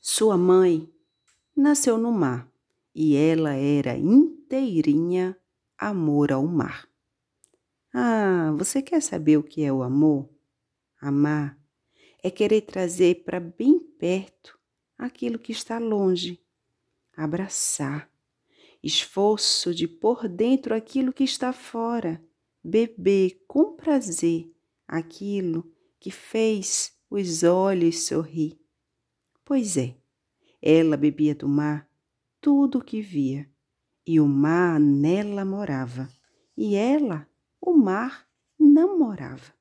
Sua mãe nasceu no mar e ela era inteirinha amor ao mar. Ah, você quer saber o que é o amor? Amar é querer trazer para bem perto aquilo que está longe, abraçar, esforço de pôr dentro aquilo que está fora, beber com prazer aquilo que fez os olhos sorrir. Pois é, ela bebia do mar tudo o que via, e o mar nela morava, e ela, o mar, não morava.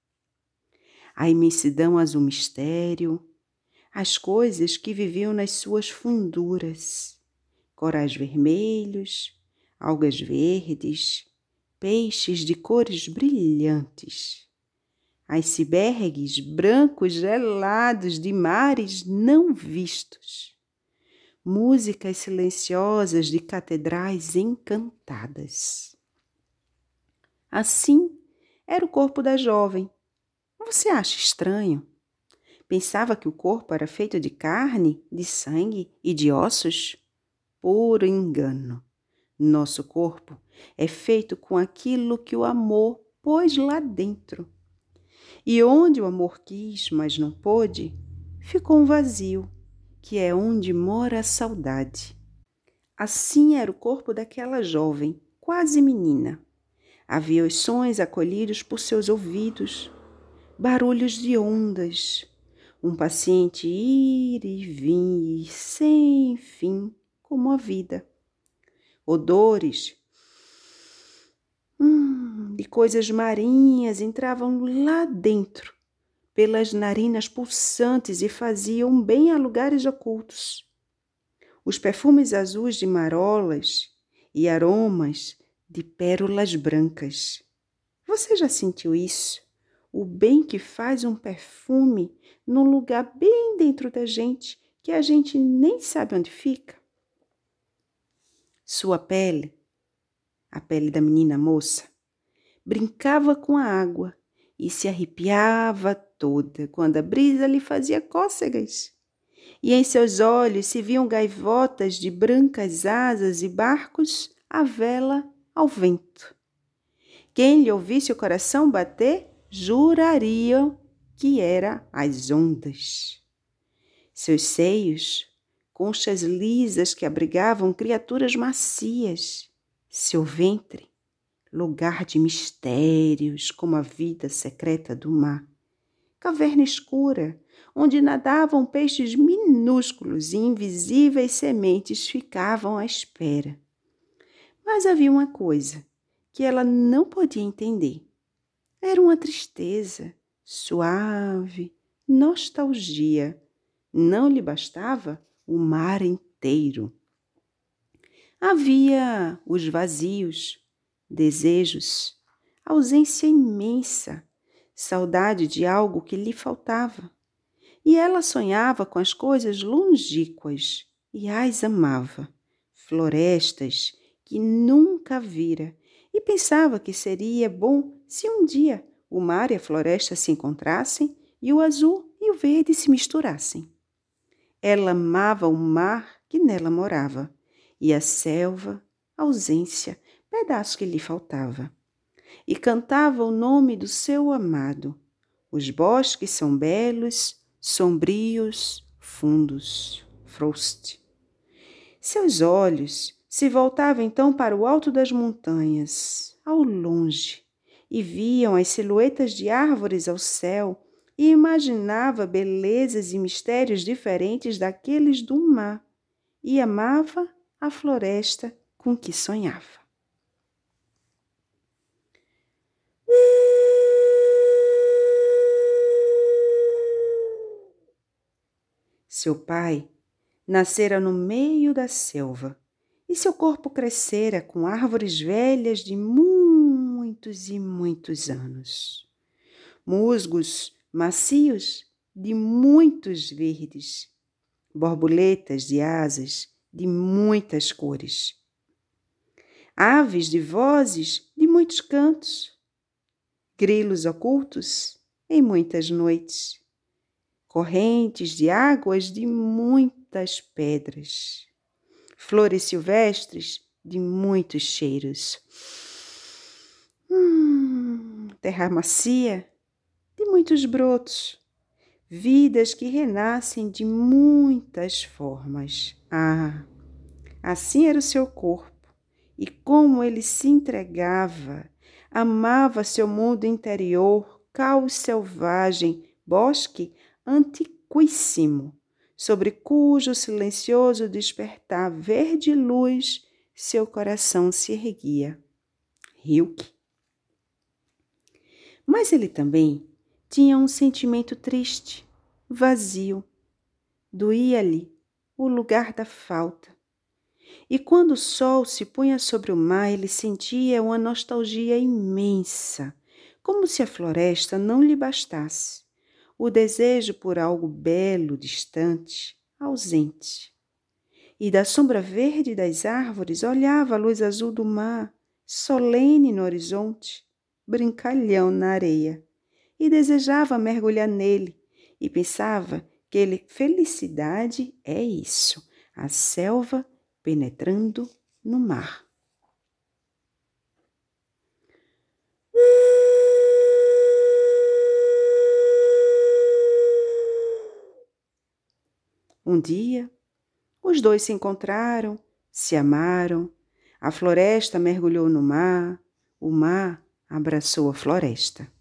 A imensidão azul mistério, as coisas que viviam nas suas funduras, corais vermelhos, algas verdes, peixes de cores brilhantes, icebergs brancos gelados de mares não vistos, músicas silenciosas de catedrais encantadas. Assim era o corpo da jovem. Você acha estranho? Pensava que o corpo era feito de carne, de sangue e de ossos? Puro engano. Nosso corpo é feito com aquilo que o amor pôs lá dentro. E onde o amor quis, mas não pôde, ficou um vazio que é onde mora a saudade. Assim era o corpo daquela jovem, quase menina. Havia os sons acolhidos por seus ouvidos, barulhos de ondas, um paciente ir e vir sem fim, como a vida. Odores hum, coisas marinhas entravam lá dentro, pelas narinas pulsantes e faziam bem a lugares ocultos. Os perfumes azuis de marolas e aromas de pérolas brancas. Você já sentiu isso? O bem que faz um perfume num lugar bem dentro da gente que a gente nem sabe onde fica? Sua pele, a pele da menina moça, brincava com a água e se arrepiava toda quando a brisa lhe fazia cócegas. E em seus olhos se viam gaivotas de brancas asas e barcos à vela ao vento. Quem lhe ouvisse o coração bater, juraria que era as ondas. Seus seios, conchas lisas que abrigavam criaturas macias, seu ventre, lugar de mistérios como a vida secreta do mar. Caverna escura, onde nadavam peixes minúsculos e invisíveis sementes ficavam à espera. Mas havia uma coisa que ela não podia entender. Era uma tristeza, suave, nostalgia. Não lhe bastava o mar inteiro. Havia os vazios, desejos, ausência imensa, saudade de algo que lhe faltava. E ela sonhava com as coisas longínquas e as amava, florestas que nunca vira, e pensava que seria bom se um dia o mar e a floresta se encontrassem e o azul e o verde se misturassem. Ela amava o mar que nela morava, e a selva, ausência, pedaço que lhe faltava. E cantava o nome do seu amado. Os bosques são belos, sombrios, fundos. Frost. Seus olhos se voltavam então para o alto das montanhas, ao longe, e viam as silhuetas de árvores ao céu e imaginava belezas e mistérios diferentes daqueles do mar, e amava a floresta com que sonhava. Seu pai nascera no meio da selva e seu corpo crescera com árvores velhas de muitos e muitos anos. Musgos macios de muitos verdes, borboletas de asas de muitas cores, aves de vozes de muitos cantos, grilos ocultos em muitas noites, correntes de águas de muitas pedras, flores silvestres de muitos cheiros. Hum, terra macia de muitos brotos, vidas que renascem de muitas formas. Ah, assim era o seu corpo, e como ele se entregava, amava seu mundo interior, caos selvagem, bosque antiquíssimo, sobre cujo silencioso despertar verde luz seu coração se erguia. Hilke. Mas ele também tinha um sentimento triste, vazio. Doía-lhe o lugar da falta. E quando o sol se punha sobre o mar, ele sentia uma nostalgia imensa, como se a floresta não lhe bastasse. O desejo por algo belo, distante, ausente. E da sombra verde das árvores olhava a luz azul do mar, solene no horizonte, brincalhão na areia e desejava mergulhar nele e pensava que ele, felicidade é isso, a selva penetrando no mar. Um dia, os dois se encontraram, se amaram, a floresta mergulhou no mar, o mar abraçou a floresta.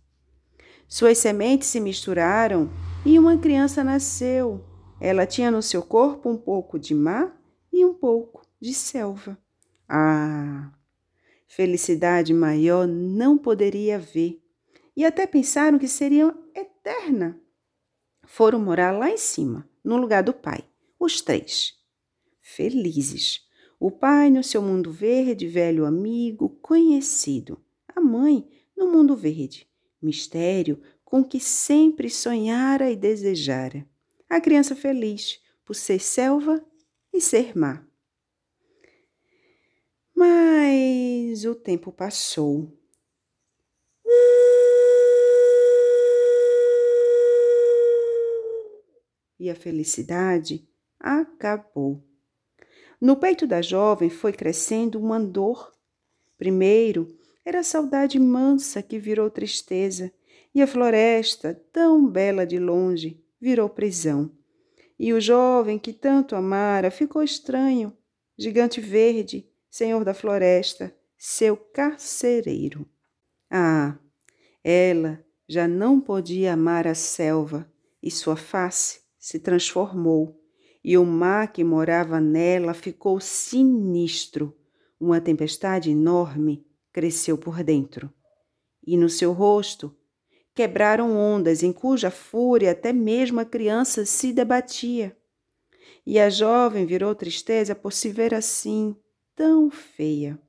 Suas sementes se misturaram e uma criança nasceu. Ela tinha no seu corpo um pouco de mar e um pouco de selva. Ah! Felicidade maior não poderia haver. E até pensaram que seria eterna. Foram morar lá em cima, no lugar do pai, os três. Felizes. O pai no seu mundo verde, velho amigo, conhecido. A mãe no mundo verde, mistério com que sempre sonhara e desejara. A criança feliz por ser selva e ser mar. Mas o tempo passou. E a felicidade acabou. No peito da jovem foi crescendo uma dor. Primeiro, era a saudade mansa que virou tristeza, e a floresta, tão bela de longe, virou prisão. E o jovem que tanto amara ficou estranho, gigante verde, senhor da floresta, seu carcereiro. Ah, ela já não podia amar a selva, e sua face se transformou, e o mar que morava nela ficou sinistro. Uma tempestade enorme cresceu por dentro. E no seu rosto quebraram ondas em cuja fúria até mesmo a criança se debatia. E a jovem virou tristeza por se ver assim, tão feia.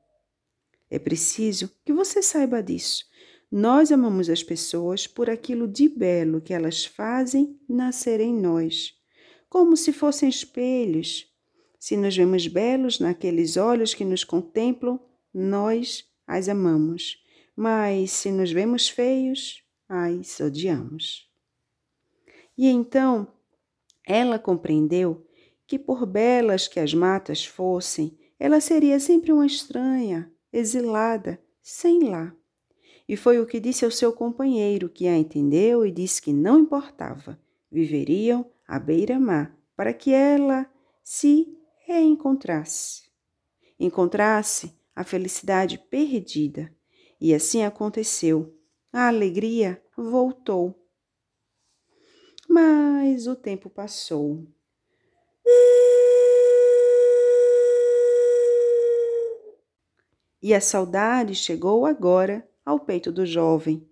É preciso que você saiba disso. Nós amamos as pessoas por aquilo de belo que elas fazem nascer em nós, como se fossem espelhos. Se nos vemos belos naqueles olhos que nos contemplam, nós as amamos, mas se nos vemos feios, as odiamos. E então ela compreendeu que, por belas que as matas fossem, ela seria sempre uma estranha, exilada, sem lá. E foi o que disse ao seu companheiro, que a entendeu e disse que não importava, viveriam à beira-mar para que ela se reencontrasse. Encontrasse a felicidade perdida. E assim aconteceu. A alegria voltou. Mas o tempo passou. E a saudade chegou agora ao peito do jovem,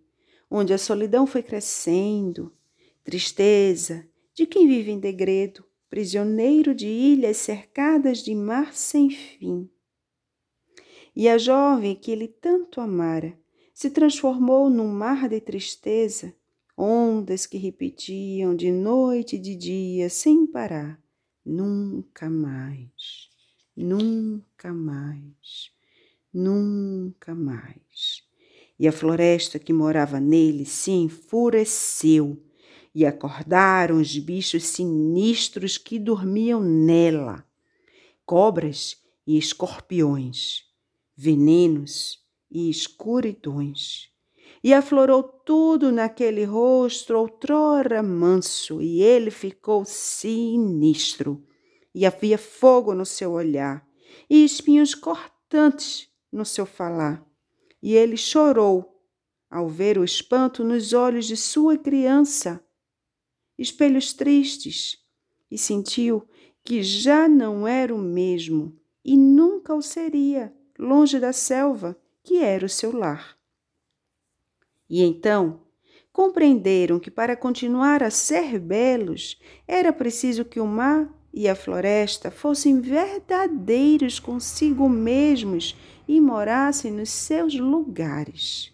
onde a solidão foi crescendo, tristeza de quem vive em degredo, prisioneiro de ilhas cercadas de mar sem fim. E a jovem que ele tanto amara se transformou num mar de tristeza, ondas que repetiam de noite e de dia sem parar: nunca mais, nunca mais, nunca mais. E a floresta que morava nele se enfureceu e acordaram os bichos sinistros que dormiam nela, cobras e escorpiões, venenos e escuridões. E aflorou tudo naquele rosto outrora manso, e ele ficou sinistro. E havia fogo no seu olhar, e espinhos cortantes no seu falar. E ele chorou ao ver o espanto nos olhos de sua criança espelhos tristes, e sentiu que já não era o mesmo e nunca o seria, longe da selva que era o seu lar. E então compreenderam que para continuar a ser belos era preciso que o mar e a floresta fossem verdadeiros consigo mesmos e morassem nos seus lugares.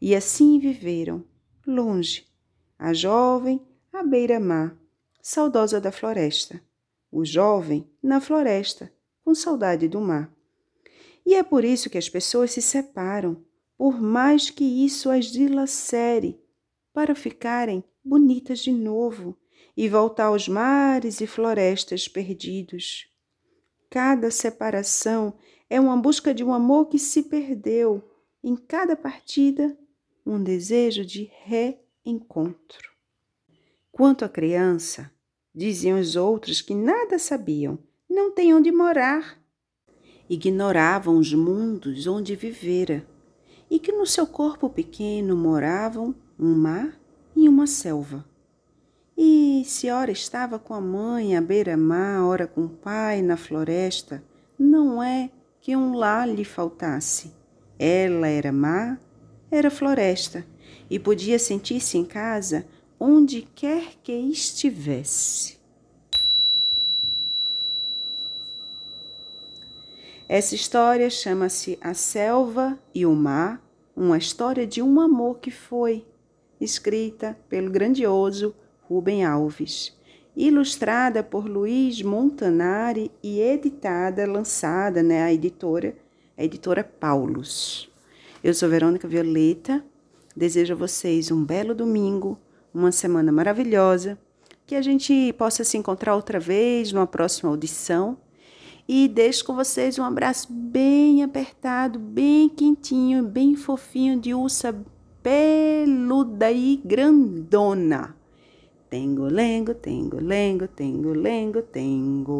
E assim viveram, longe, a jovem à beira-mar, saudosa da floresta, o jovem na floresta, com saudade do mar. E é por isso que as pessoas se separam, por mais que isso as dilacere, para ficarem bonitas de novo e voltar aos mares e florestas perdidos. Cada separação é uma busca de um amor que se perdeu, em cada partida, um desejo de reencontro. Quanto à criança, diziam os outros que nada sabiam, não tem onde morar. Ignoravam os mundos onde vivera e que no seu corpo pequeno moravam um mar e uma selva. E se ora estava com a mãe à beira-mar, ora com o pai na floresta, não é que um lar lhe faltasse. Ela era mar, era floresta, e podia sentir-se em casa onde quer que estivesse. Essa história chama-se A Selva e o Mar, uma história de um amor que foi, escrita pelo grandioso Rubem Alves, ilustrada por Luiz Montanari e editada, lançada, né, a editora, a editora Paulus. Eu sou Verônica Violeta, desejo a vocês um belo domingo, uma semana maravilhosa, que a gente possa se encontrar outra vez numa próxima audição. E deixo com vocês um abraço bem apertado, bem quentinho, bem fofinho de ursa peluda e grandona. Tengo, lengo, tengo, lengo, tengo, lengo, tengo.